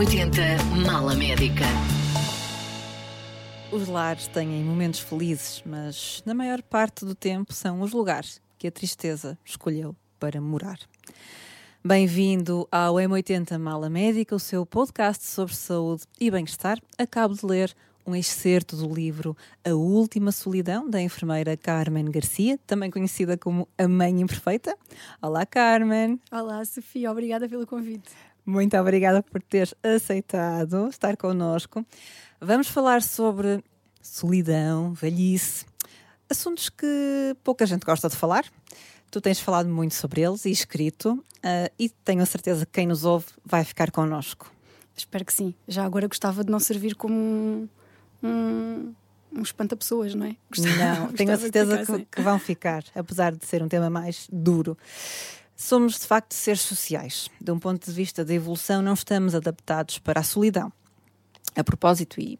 M80 Mala Médica. Os lares têm momentos felizes, mas na maior parte do tempo são os lugares que a tristeza escolheu para morar. Bem-vindo ao M80 Mala Médica, o seu podcast sobre saúde e bem-estar. Acabo de ler um excerto do livro A Última Solidão, da enfermeira Carmen Garcia, também conhecida como a Mãe Imperfeita. Olá, Carmen. Olá, Sofia, obrigada pelo convite. Muito obrigada por teres aceitado estar connosco. Vamos falar sobre solidão, velhice, assuntos que pouca gente gosta de falar. Tu tens falado muito sobre eles e escrito, uh, e tenho a certeza que quem nos ouve vai ficar connosco. Espero que sim. Já agora gostava de não servir como um, um, um espanta-pessoas, não é? Gostava, não, tenho a certeza que, que vão ficar, apesar de ser um tema mais duro. Somos de facto seres sociais. De um ponto de vista da evolução, não estamos adaptados para a solidão. A propósito, e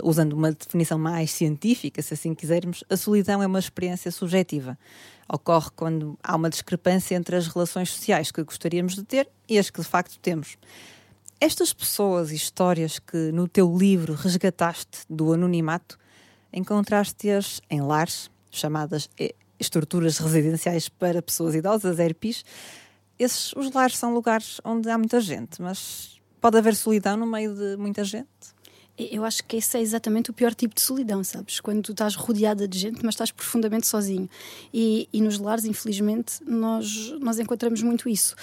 usando uma definição mais científica, se assim quisermos, a solidão é uma experiência subjetiva. Ocorre quando há uma discrepância entre as relações sociais que gostaríamos de ter e as que de facto temos. Estas pessoas e histórias que no teu livro resgataste do anonimato, encontraste-as em lares, chamadas estruturas residenciais para pessoas idosas, ERPIs. Esses, os lares são lugares onde há muita gente, mas pode haver solidão no meio de muita gente? Eu acho que esse é exatamente o pior tipo de solidão, sabes? Quando tu estás rodeada de gente, mas estás profundamente sozinho. E, e nos lares, infelizmente, nós, nós encontramos muito isso.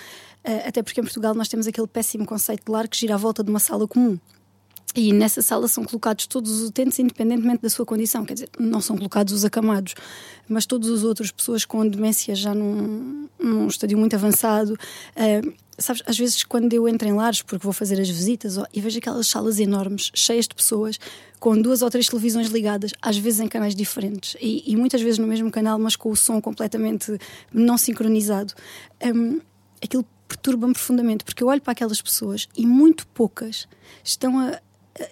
Uh, até porque em Portugal nós temos aquele péssimo conceito de lar que gira à volta de uma sala comum. E nessa sala são colocados todos os utentes, independentemente da sua condição. Quer dizer, não são colocados os acamados, mas todas as outras pessoas com demência já num, num estadio muito avançado. Uh, sabes, às vezes quando eu entro em lares, porque vou fazer as visitas, e vejo aquelas salas enormes, cheias de pessoas, com duas ou três televisões ligadas, às vezes em canais diferentes, e, e muitas vezes no mesmo canal, mas com o som completamente não sincronizado. Um, aquilo perturba-me profundamente, porque eu olho para aquelas pessoas e muito poucas estão a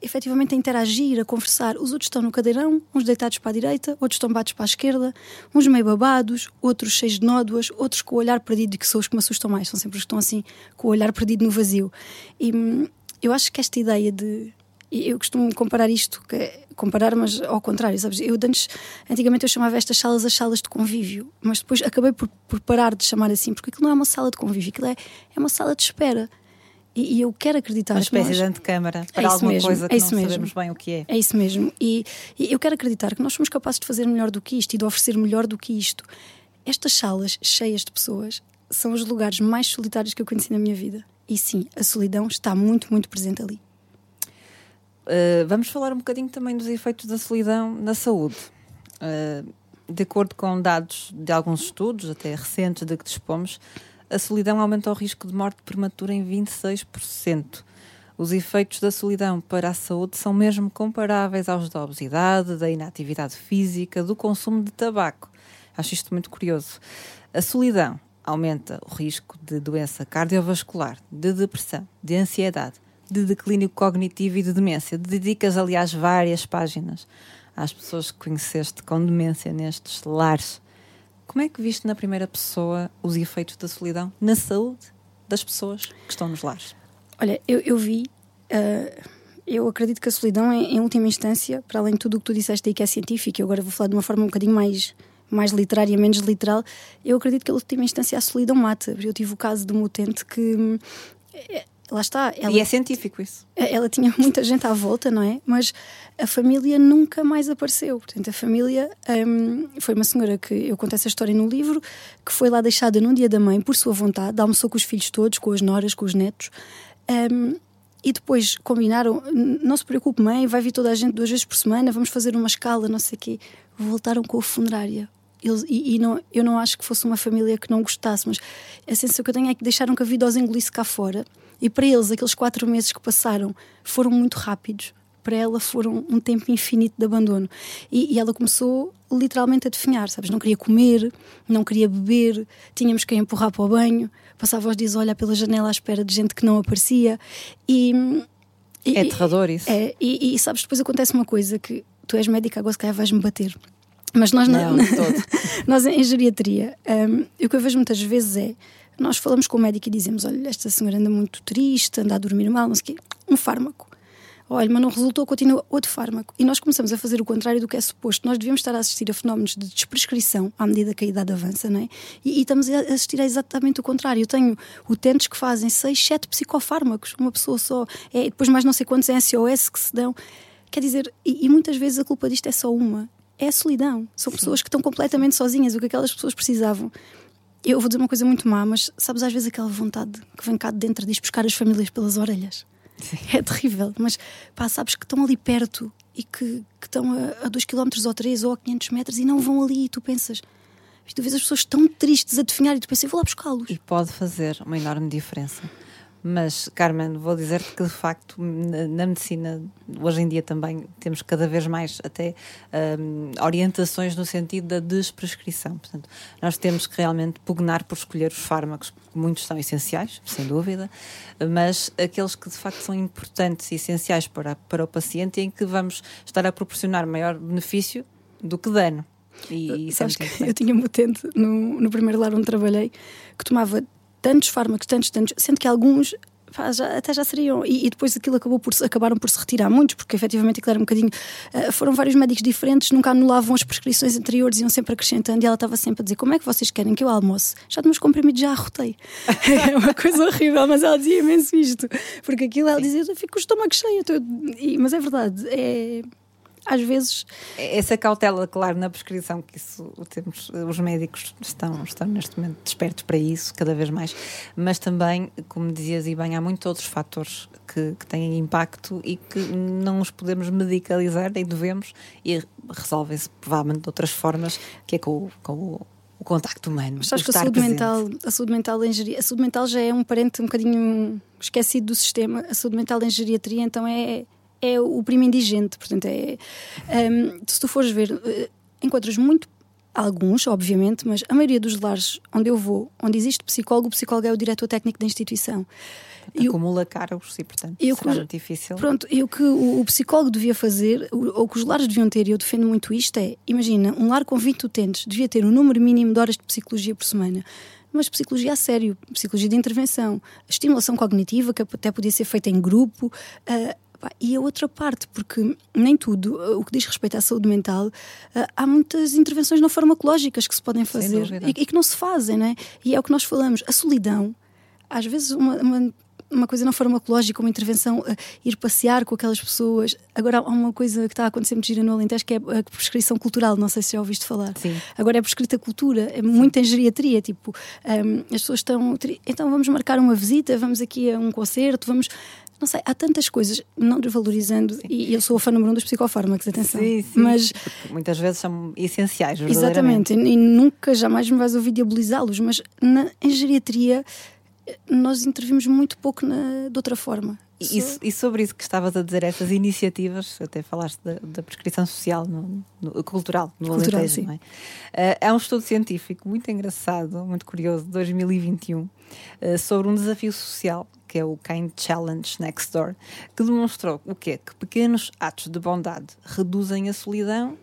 efetivamente a interagir, a conversar. Os outros estão no cadeirão, uns deitados para a direita, outros estão bates para a esquerda, uns meio babados, outros cheios de nódoas, outros com o olhar perdido, que são os que me assustam mais, são sempre os que estão assim, com o olhar perdido no vazio. E hum, eu acho que esta ideia de. Eu costumo comparar isto, é comparar, mas ao contrário, sabes? Eu antes, antigamente eu chamava estas salas as salas de convívio, mas depois acabei por, por parar de chamar assim, porque aquilo não é uma sala de convívio, aquilo é, é uma sala de espera e, e eu quero acreditar Uma espécie nós... de antecâmara para é alguma mesmo, coisa que é não mesmo. sabemos bem o que é. É isso mesmo. E, e eu quero acreditar que nós somos capazes de fazer melhor do que isto e de oferecer melhor do que isto. Estas salas cheias de pessoas são os lugares mais solitários que eu conheci na minha vida. E sim, a solidão está muito, muito presente ali. Uh, vamos falar um bocadinho também dos efeitos da solidão na saúde. Uh, de acordo com dados de alguns estudos, até recentes, de que dispomos, a solidão aumenta o risco de morte prematura em 26%. Os efeitos da solidão para a saúde são mesmo comparáveis aos da obesidade, da inatividade física, do consumo de tabaco. Acho isto muito curioso. A solidão aumenta o risco de doença cardiovascular, de depressão, de ansiedade, de declínio cognitivo e de demência. Dedicas, aliás, várias páginas às pessoas que conheceste com demência nestes lares como é que viste na primeira pessoa os efeitos da solidão na saúde das pessoas que estão nos lares? Olha, eu, eu vi. Uh, eu acredito que a solidão, em, última instância, para além de tudo o que tu disseste aí que é científico, eu agora vou falar de uma forma um bocadinho mais, mais literária, menos literal, eu acredito que, em última instância, a solidão mata. Eu tive o caso de uma utente que hum, lá está. Ela, e é científico isso. Ela tinha muita gente à volta, não é? Mas a família nunca mais apareceu. Portanto, a família um, foi uma senhora que eu conto essa história no livro, que foi lá deixada num dia da mãe por sua vontade, almoçou com os filhos todos, com as noras, com os netos. Um, e depois combinaram, não se preocupe, mãe, vai vir toda a gente duas vezes por semana, vamos fazer uma escala, não sei o quê. Voltaram com a funerária. Eles, e, e não, eu não acho que fosse uma família que não gostasse, mas a sensação que eu tenho é que deixaram que a vida os engolisse cá fora e para eles, aqueles quatro meses que passaram foram muito rápidos. Para ela foram um tempo infinito de abandono. E, e ela começou literalmente a definhar, sabes? Não queria comer, não queria beber, tínhamos que empurrar para o banho, passava os dias a olhar pela janela à espera de gente que não aparecia. E, e é aterrador isso. É, e, e, sabes, depois acontece uma coisa que tu és médica, agora se calhar vais-me bater. Mas nós, não, na, nós em geriatria, um, o que eu vejo muitas vezes é nós falamos com o médico e dizemos: olha, esta senhora anda muito triste, anda a dormir mal, não sei o quê. um fármaco. Olha, mas não resultou, continua outro fármaco. E nós começamos a fazer o contrário do que é suposto. Nós devíamos estar a assistir a fenómenos de desprescrição à medida que a idade avança, não é? E, e estamos a assistir a exatamente o contrário. Eu tenho utentes que fazem 6, 7 psicofármacos, uma pessoa só. É, depois mais não sei quantos SOS que se dão. Quer dizer, e, e muitas vezes a culpa disto é só uma. É a solidão. São pessoas que estão completamente sozinhas. O que aquelas pessoas precisavam eu vou dizer uma coisa muito má, mas sabes às vezes aquela vontade que vem cá de dentro de ir buscar as famílias pelas orelhas. Sim. É terrível, mas pá, sabes que estão ali perto e que, que estão a 2 km ou 3 ou a 500 metros e não vão ali e tu pensas. E tu vês as pessoas tão tristes a definhar e tu pensas, eu vou lá buscá-los. E pode fazer uma enorme diferença. Mas, Carmen, vou dizer-te que de facto na, medicina hoje em dia também temos cada vez mais até um, orientações no sentido da desprescrição. Portanto, nós temos que realmente pugnar por escolher os fármacos, muitos são essenciais, sem dúvida, mas aqueles que de facto são importantes e essenciais para, para o paciente em que vamos estar a proporcionar maior benefício do que dano. E, e Sabes que eu tinha um utente no, no primeiro lar onde trabalhei que tomava tantos fármacos, tantos, tantos, sendo que alguns pá, já, até já seriam. E, e, depois aquilo acabou por, acabaram por se retirar muitos, porque efetivamente aquilo era um bocadinho. Uh, foram vários médicos diferentes, nunca anulavam as prescrições anteriores, iam sempre acrescentando, e ela estava sempre a dizer: Como é que vocês querem que eu almoce? Já de meus comprimidos já arrotei. é uma coisa horrível, mas ela dizia imenso isto, porque aquilo ela dizia: Eu fico com o estômago cheio. E, mas é verdade, é às vezes. Essa cautela, claro, na prescrição, que isso temos, os médicos estão, estão neste momento despertos para isso, cada vez mais, mas também, como dizias e bem, há muitos outros fatores que, que têm impacto e que não os podemos medicalizar, nem devemos, e resolvem-se provavelmente de outras formas, que é com o, com o o contacto humano. Mas acho que a saúde, mental, a saúde mental em geriatria, a saúde mental já é um parente um bocadinho esquecido do sistema. A saúde mental em geriatria, então, é, é o primo indigente. Portanto, é, um, se tu fores ver, uh, encontras muito Alguns, obviamente, mas a maioria dos lares onde eu vou, onde existe psicólogo, o psicólogo é o diretor técnico da instituição. Acumula cargos e, portanto, e será muito difícil. Pronto, e o que o, o psicólogo devia fazer, ou que os lares deviam ter, e eu defendo muito isto, é: imagina, um lar com 20 utentes devia ter um número mínimo de horas de psicologia por semana mas psicologia a sério, psicologia de intervenção, estimulação cognitiva, que até podia ser feita em grupo, uh, e a outra parte, porque nem tudo, uh, o que diz respeito à saúde mental, uh, há muitas intervenções não farmacológicas que se podem fazer e, e, que não se fazem, né? E é o que nós falamos, a solidão, às vezes uma, uma uma coisa não farmacológica, uma intervenção, uh, ir passear com aquelas pessoas. Agora há uma coisa que está a acontecer muito gira no Alentejo que é a prescrição cultural, não sei se já ouviste falar. Sim. Agora é prescrita cultura, é muito em geriatria, tipo, um, as pessoas estão. Então vamos marcar uma visita, vamos aqui a um concerto, vamos não sei, há tantas coisas, não desvalorizando, sim. e eu sou a fã número um dos psicofármacos, atenção. Sim, sim. Mas muitas vezes são essenciais, Exatamente, e, e nunca jamais me vais ouvir diabolizá-los, mas na, em geriatria nós intervimos muito pouco na, de outra forma. E, e, sobre isso que estavas a dizer, essas iniciativas, até falaste da, da prescrição social, no, no, cultural, no cultural, Alentejo, sim. É? É um estudo científico muito engraçado, muito curioso, de 2021, uh, sobre um desafio social que é o Kind Challenge Next Door, que demonstrou o quê? Que pequenos atos de bondade reduzem a solidão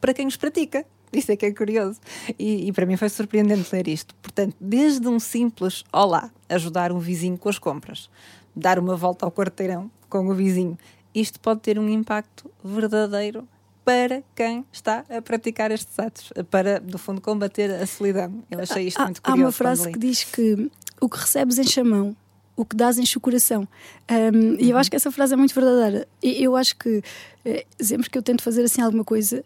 para quem os pratica. Isso é que é curioso. E, e, para mim foi surpreendente ler isto. Portanto, desde um simples olá, ajudar um vizinho com as compras, dar uma volta ao quarteirão com o vizinho, isto pode ter um impacto verdadeiro para quem está a praticar estes atos, para, no fundo, combater a solidão. Eu achei isto muito curioso. Há uma frase que diz que o que recebes em chamão o que dás enche o coração. Um, E eu uhum. acho que essa frase é muito verdadeira. E eu acho que eh, sempre que eu tento fazer assim alguma coisa,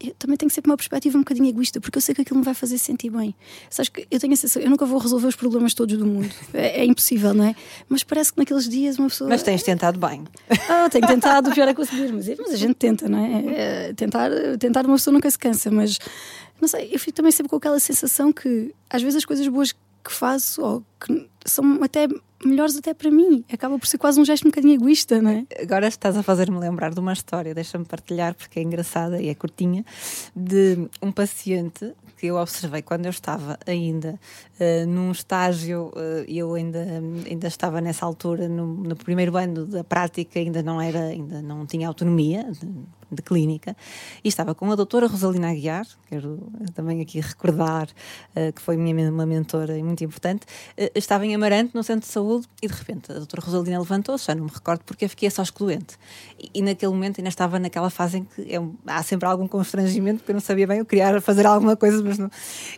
eu também tenho sempre uma perspectiva um bocadinho egoísta, porque eu sei que aquilo me vai fazer sentir bem. Sabes que eu tenho a sensação, eu nunca vou resolver os problemas todos do mundo. É, é, impossível, não é? Mas parece que naqueles dias uma pessoa. Mas tens tentado bem. Ah, tenho tentado, o pior é conseguir, mas, mas a gente tenta, não é? é? tentar, tentar uma pessoa nunca se cansa, mas não sei, eu fico também sempre com aquela sensação que às vezes as coisas boas que faço ou que são até melhores até para mim. Acaba por ser quase um gesto um bocadinho egoísta, não é? Agora estás a fazer-me lembrar de uma história, deixa-me partilhar porque é engraçada e é curtinha, de um paciente que eu observei quando eu estava ainda uh, num estágio, uh, eu ainda, ainda estava nessa altura no, no, primeiro ano da prática, ainda não era, ainda não tinha autonomia, de clínica, e estava com a doutora Rosalina Aguiar, quero também aqui recordar uh, que foi minha uma mentora e muito importante, uh, estava em Amarante, no centro de saúde, e de repente a doutora Rosalina levantou-se, já não me recordo porque fiquei só excluente. E, e, naquele momento ainda estava naquela fase em que é um, há sempre algum constrangimento, porque eu não sabia bem, eu queria fazer alguma coisa, mas não.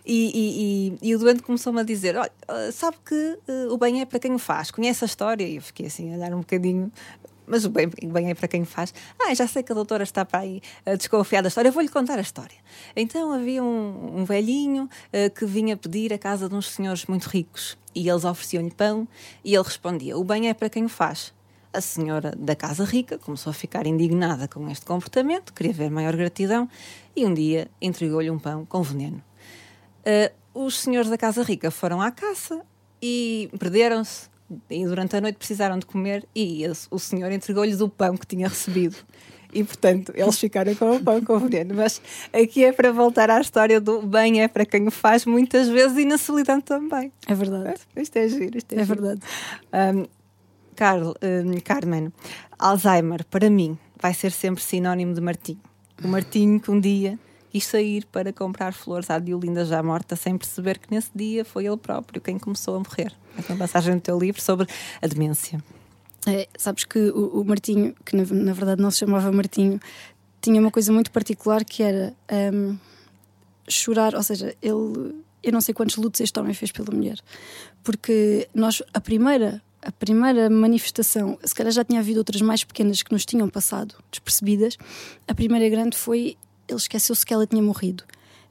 E, e, e o doente começou-me a dizer: Olha, sabe que uh, o bem é para quem o faz, conhece a história? E eu fiquei assim a olhar um bocadinho mas o bem, bem é para quem faz. Ah, já sei que a doutora está para aí uh, desconfiada da história, eu vou-lhe contar a história. Então havia um, um velhinho uh, que vinha pedir a casa de uns senhores muito ricos e eles ofereciam-lhe pão e ele respondia: O bem é para quem o faz. A senhora da casa rica começou a ficar indignada com este comportamento, queria ver maior gratidão e um dia entregou-lhe um pão com veneno. Uh, os senhores da casa rica foram à caça e perderam-se e durante a noite precisaram de comer e o senhor entregou-lhes o pão que tinha recebido. E, portanto, eles ficaram com o pão com o veneno. Mas aqui é para voltar à história do bem é para quem o faz muitas vezes e na solidão também. É verdade. É, isto é giro, isto é, é giro. verdade. Um, Carl, um, Carmen, Alzheimer, para mim, vai ser sempre sinónimo de Martinho. O Martinho que um dia quis sair para comprar flores à Diolinda já morta, sem perceber que nesse dia foi ele próprio quem começou a morrer. Uma passagem do teu livro sobre a demência. É, sabes que o, o Martinho, que na, na, verdade não se chamava Martinho, tinha uma coisa muito particular que era um, chorar, ou seja, ele. Eu não sei quantos lutos este homem fez pela mulher, porque nós, a primeira a primeira manifestação, se calhar já tinha havido outras mais pequenas que nos tinham passado despercebidas, a primeira grande foi ele esqueceu-se que ela tinha morrido.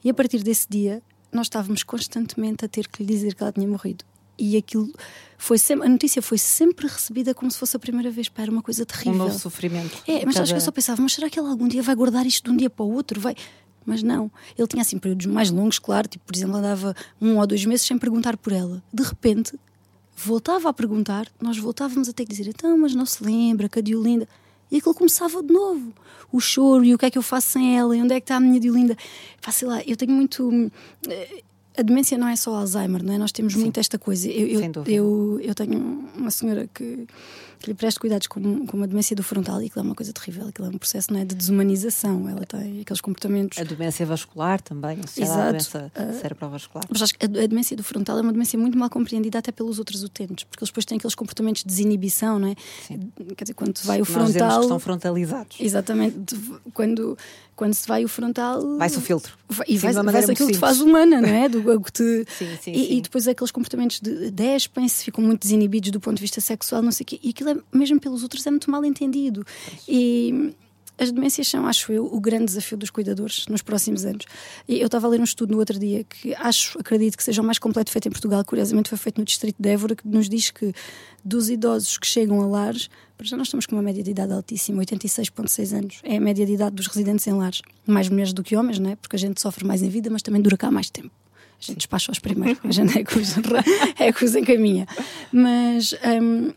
E a partir desse dia, nós estávamos constantemente a ter que lhe dizer que ela tinha morrido. E aquilo foi sempre, a notícia foi sempre recebida como se fosse a primeira vez. para era uma coisa terrível. Um novo sofrimento. É, mas Cada... acho que eu só pensava, mas será que ele algum dia vai guardar isto de um dia para o outro? Vai. Mas não, ele tinha assim períodos mais longos, claro, tipo, por exemplo, andava um ou dois meses sem perguntar por ela. De repente, voltava a perguntar, nós voltávamos a ter que dizer, então, mas não se lembra que a Diolinda. E aquilo começava de novo. O choro e o que é que eu faço sem ela e onde é que está a minha Diolinda. Pá, sei lá, eu tenho muito. Eh, a demência não é só Alzheimer, não é? Nós temos Sim. muito esta coisa. Eu, eu, eu, eu, tenho uma senhora que que lhe preste cuidados com, com uma demência do frontal e aquilo é uma coisa terrível, aquilo é um processo não é, de desumanização, ela tem aqueles comportamentos. A demência vascular também, Exato. a doença uh, cerebrovascular. Mas acho que a, a, demência do frontal é uma demência muito mal compreendida até pelos outros utentes, porque eles depois têm aqueles comportamentos de desinibição, não é? Sim. Quer dizer, quando vai o frontal. Nós que estão frontalizados. Exatamente, quando quando se vai o frontal. Vai-se o filtro. Vai, e vai, vai aquilo que te faz humana, não é? Do, que te, sim, sim, e, sim. e, depois aqueles comportamentos de despem-se, ficam muito desinibidos do ponto de vista sexual, não sei o quê. E aquilo é, mesmo pelos outros é muito mal entendido. E as demências são, acho eu, o grande desafio dos cuidadores nos próximos anos. E eu estava a ler um estudo no outro dia que acho, acredito que seja o mais completo feito em Portugal, curiosamente foi feito no Distrito de Évora, que nos diz que dos idosos que chegam a lares, para já nós estamos com uma média de idade altíssima, 86,6 anos. É a média de idade dos residentes em lares. Mais mulheres do que homens, não é? Porque a gente sofre mais em vida, mas também dura cá mais tempo. A gente despacha os primeiros, a gente é que os, é que os encaminha. Mas. Um,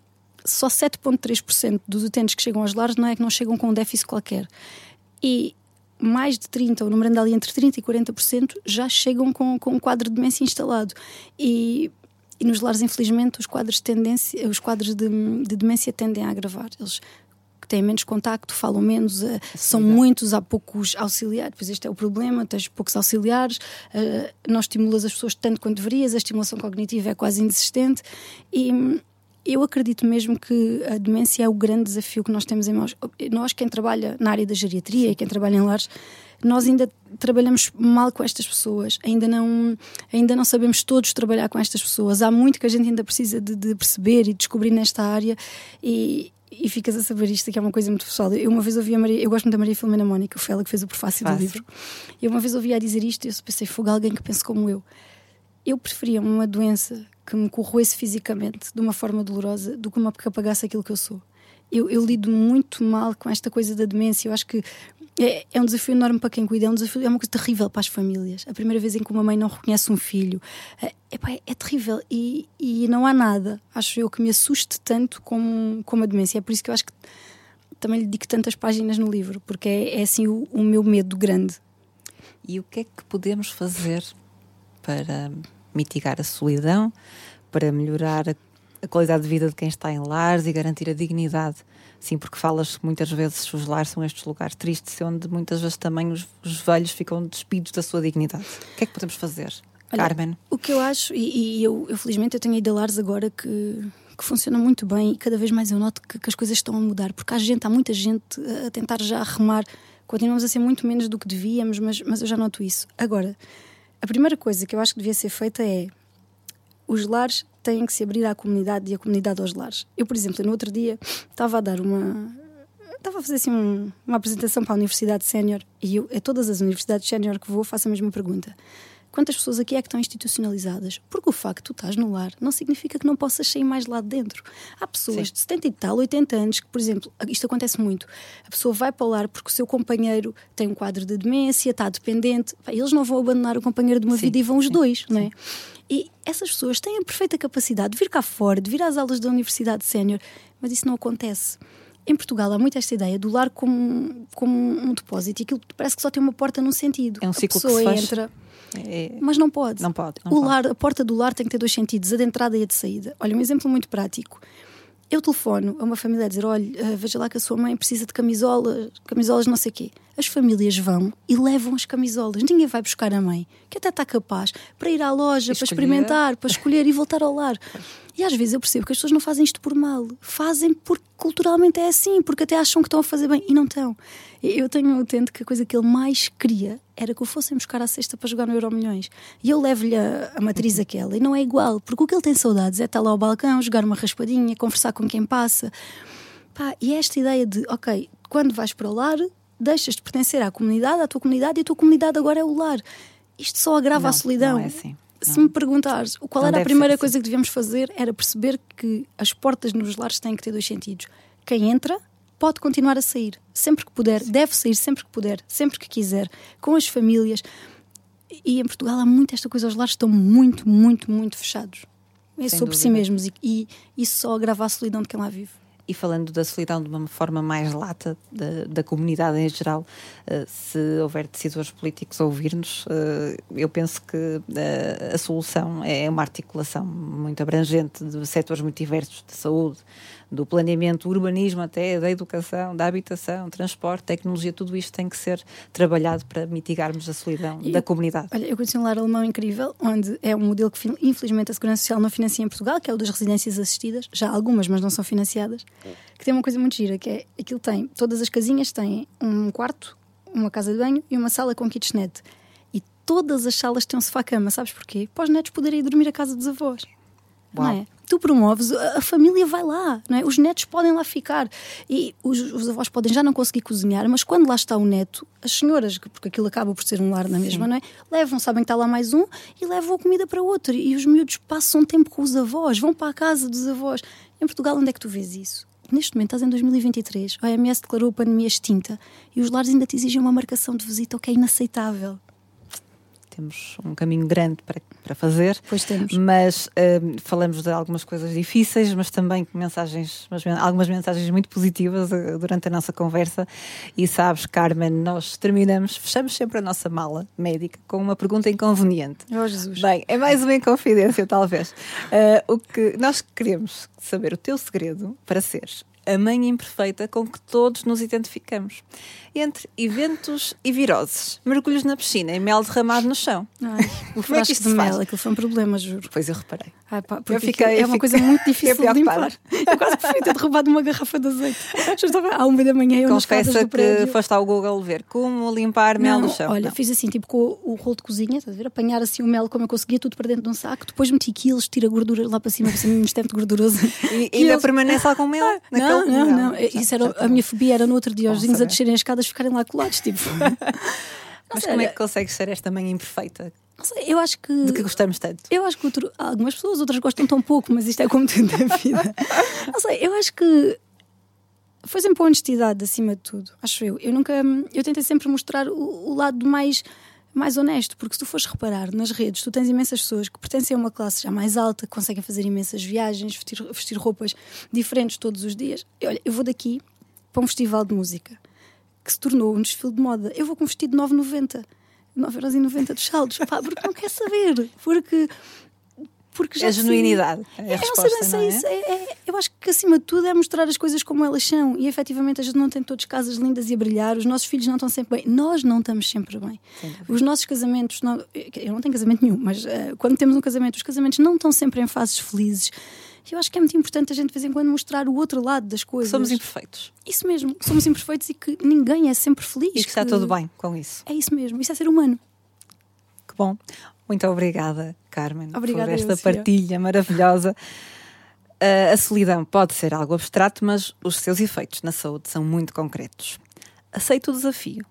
só 7,3% dos utentes que chegam aos lares não é que não chegam com um déficit qualquer. E mais de 30%, ou numerando ali entre 30% e 40%, já chegam com, com um quadro de demência instalado. E, e nos lares, infelizmente, os quadros, de, tendência, os quadros de, de demência tendem a agravar. Eles têm menos contacto, falam menos, uh, são muitos, há poucos auxiliares. Pois este é o problema: tens poucos auxiliares, uh, não estimulas as pessoas tanto quanto deverias, a estimulação cognitiva é quase inexistente. E eu acredito mesmo que a demência é o grande desafio que nós temos em nós. Nós, quem trabalha na área da geriatria e quem trabalha em lares, nós ainda trabalhamos mal com estas pessoas, ainda não, ainda não sabemos todos trabalhar com estas pessoas. Há muito que a gente ainda precisa de, de perceber e descobrir nesta área e, e ficas a saber isto, que é uma coisa muito pessoal. Eu uma vez ouvi a Maria, eu gosto muito da Maria Filomena Mónica, foi ela que fez o prefácio do livro. Eu uma vez ouvi a dizer isto e eu pensei, fogo, alguém que pense como eu. Eu preferia uma doença que me corroesse fisicamente de uma forma dolorosa do que uma que apagasse aquilo que eu sou. Eu, eu, lido muito mal com esta coisa da demência. Eu acho que é, é, um desafio enorme para quem cuida, é, um desafio, é uma coisa terrível para as famílias. A primeira vez em que uma mãe não reconhece um filho é, é, é terrível e, e, não há nada, acho eu, que me assuste tanto como, como a demência. É por isso que eu acho que também lhe dedico tantas páginas no livro, porque é, é assim o, o meu medo grande. E o que é que podemos fazer para mitigar a solidão, para melhorar a a qualidade de vida de quem está em lares e garantir a dignidade. Sim, porque falas que muitas vezes os lares são estes lugares tristes onde muitas vezes também os, os velhos ficam despidos da sua dignidade. O que é que podemos fazer? Olha, Carmen? O que eu acho, e, e eu, eu, felizmente eu tenho ido a lares agora que, que funciona muito bem e cada vez mais eu noto que, que, as coisas estão a mudar, porque há gente, há muita gente a tentar já arrumar. Continuamos a ser muito menos do que devíamos, mas, mas eu já noto isso. Agora, a primeira coisa que eu acho que devia ser feita é os lares têm que se abrir à comunidade e a comunidade aos lares. Eu, por exemplo, no outro dia estava a dar uma. Estava a fazer assim um, uma apresentação para a Universidade Sénior e eu, a todas as universidades sénior que vou, faço a mesma pergunta. Quantas pessoas aqui é que estão institucionalizadas? Porque o facto de tu estás no lar não significa que não possas sair mais lá de dentro. Há pessoas Sim. de 70 e tal, 80 anos, que, por exemplo, isto acontece muito. A pessoa vai para o lar porque o seu companheiro tem um quadro de demência, está dependente. Eles não vão abandonar o companheiro de uma Sim. vida e vão os dois, não é? E essas pessoas têm a perfeita capacidade de vir cá fora, de vir às aulas da Universidade Sénior, mas isso não acontece. Em Portugal há muito esta ideia do lar como, como um depósito e aquilo parece que só tem uma porta num sentido. É um ciclo a pessoa que se entra. É... Mas não pode. Não pode. Não o pode. lar, a porta do lar tem que ter dois sentidos, a de entrada e a de saída. Olha, um exemplo muito prático. Eu telefono a uma família a dizer: olha, uh, veja lá que a sua mãe precisa de camisolas, camisolas não sei o quê. As famílias vão e levam as camisolas. Ninguém vai buscar a mãe, que até está capaz, para ir à loja, para experimentar, para escolher e voltar ao lar. E às vezes eu percebo que as pessoas não fazem isto por mal, fazem porque culturalmente é assim, porque até acham que estão a fazer bem e não estão. Eu tenho um utente que a coisa que ele mais queria era que o fossem buscar à sexta para jogar no Euro Milhões. E eu levo-lhe a, a, matriz aquela e não é igual, porque o que ele tem saudades é estar lá ao balcão, jogar uma raspadinha, conversar com quem passa. Pá, e é esta ideia de, ok, quando vais para o lar, deixas de pertencer à comunidade, à tua comunidade, e a tua comunidade agora é o lar. Isto só agrava não, a solidão. Não é assim se me perguntares qual era a primeira coisa que devíamos fazer, era perceber que as portas nos lares têm que ter dois sentidos. Quem entra pode continuar a sair, sempre que puder, Sim. deve sair sempre que puder, sempre que quiser, com as famílias. E em Portugal há muito esta coisa, os lares estão muito, muito, muito fechados. É sobre dúvida. si mesmos e, e isso só agrava a solidão de quem lá vive. E falando da solidão de uma forma mais lata da, da comunidade em geral, uh, se houver decisores políticos a ouvir-nos, uh, eu penso que uh, a solução é uma articulação muito abrangente de setores muito diversos de saúde, do planeamento, urbanismo até, da educação, da habitação, transporte, tecnologia, tudo isto tem que ser trabalhado para mitigarmos a solidão eu, da comunidade. Olha, eu conheci um lar alemão incrível, onde é um modelo que infelizmente a Segurança Social não financia em Portugal, que é o das residências assistidas, já algumas, mas não são financiadas, que tem uma coisa muito gira, que é aquilo tem, todas as casinhas têm um quarto, uma casa de banho e uma sala com kitchenette. E todas as salas têm um sofá-cama, sabes porquê? Para os netos poderem ir dormir à casa dos avós. Uau. Não é? Tu promoves, a família vai lá, não é? os netos podem lá ficar e os, os, avós podem já não conseguir cozinhar, mas quando lá está o neto, as senhoras, porque aquilo acaba por ser um lar na mesma, Sim. não é? Levam, sabem que está lá mais um e levam a comida para outro. E os miúdos passam tempo com os avós, vão para a casa dos avós. Em Portugal, onde é que tu vês isso? Neste momento, estás em 2023, a OMS declarou a pandemia extinta e os lares ainda te exigem uma marcação de visita, o que é inaceitável temos um caminho grande para, para fazer. Pois temos. Mas uh, falamos de algumas coisas difíceis, mas também mensagens, mas, algumas mensagens muito positivas uh, durante a nossa conversa. E sabes, Carmen, nós terminamos, fechamos sempre a nossa mala médica com uma pergunta inconveniente. Oh, Jesus. Bem, é mais uma inconfidência, talvez. Uh, o que nós queremos saber o teu segredo para seres a mãe imperfeita com que todos nos identificamos. Entre eventos e viroses, mergulhos na piscina e mel derramado no chão. Ai, o Como é que isto de mel, aquilo foi um problema, juro. Pois eu reparei. Ai, pá, eu fiquei, é uma coisa muito difícil de limpar. Eu quase preferi ter derrubado uma garrafa de azeite. Já estava à uma da manhã eu Confessa que prédio. foste ao Google ver como limpar mel no chão. Olha, não. fiz assim, tipo com o, rolo de cozinha, estás a ver? Apanhar assim o mel como eu conseguia, tudo para dentro de um saco, depois meti quilos, tira a gordura lá para cima, para cima, um instante gorduroso. E ainda permanece algum mel? Ah, não, não, não. Isso era, a minha fobia era no outro dia, os vizinhos a descerem as escadas ficarem lá colados, tipo. Mas como é que consegues ser esta mãe imperfeita? Sei, eu acho que. De que gostamos tanto. Eu acho que outro, algumas pessoas, outras gostam tão pouco, mas isto é como tudo na vida. Não sei, eu acho que. Foi sempre a honestidade acima de tudo, acho eu. Eu nunca. Eu tentei sempre mostrar o, o lado mais mais honesto, porque se tu fores reparar nas redes, tu tens imensas pessoas que pertencem a uma classe já mais alta, que conseguem fazer imensas viagens, vestir, vestir roupas diferentes todos os dias. E, olha, eu vou daqui para um festival de música que se tornou um desfile de moda. Eu vou com um vestido de 9,90. 9,90€ dos saldos, pá, porque não quer saber. Porque porque já é genuinidade. É a É, resposta, não sei, não é? isso, é- é- eu acho que acima de tudo é mostrar as coisas como elas são e efetivamente a gente não tem todas casas lindas e a brilhar, os nossos filhos não estão sempre bem, nós não estamos sempre bem. Os nossos casamentos, não- eu não tenho casamento nenhum, mas eh, quando temos um casamento, os casamentos não estão sempre em fases felizes. Eu acho que é muito importante a gente de vez em quando mostrar o outro lado das coisas. Somos imperfeitos. Isso mesmo, somos imperfeitos e que ninguém é sempre feliz. E que está tudo bem com isso. É isso mesmo, isso é ser humano. Que bom. Muito obrigada, Carmen, Obrigada, por esta partilha maravilhosa. Ah, a solidão pode ser algo abstrato, mas os seus efeitos na saúde são muito concretos. Aceite o desafio.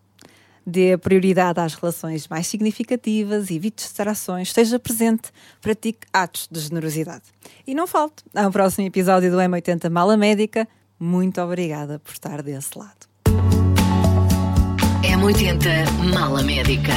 Dê prioridade às relações mais significativas, evite distrações, esteja presente, pratique atos de generosidade. E não falte ao próximo episódio do M80 Mala Médica. Muito obrigada por estar desse lado. M80 Mala Médica.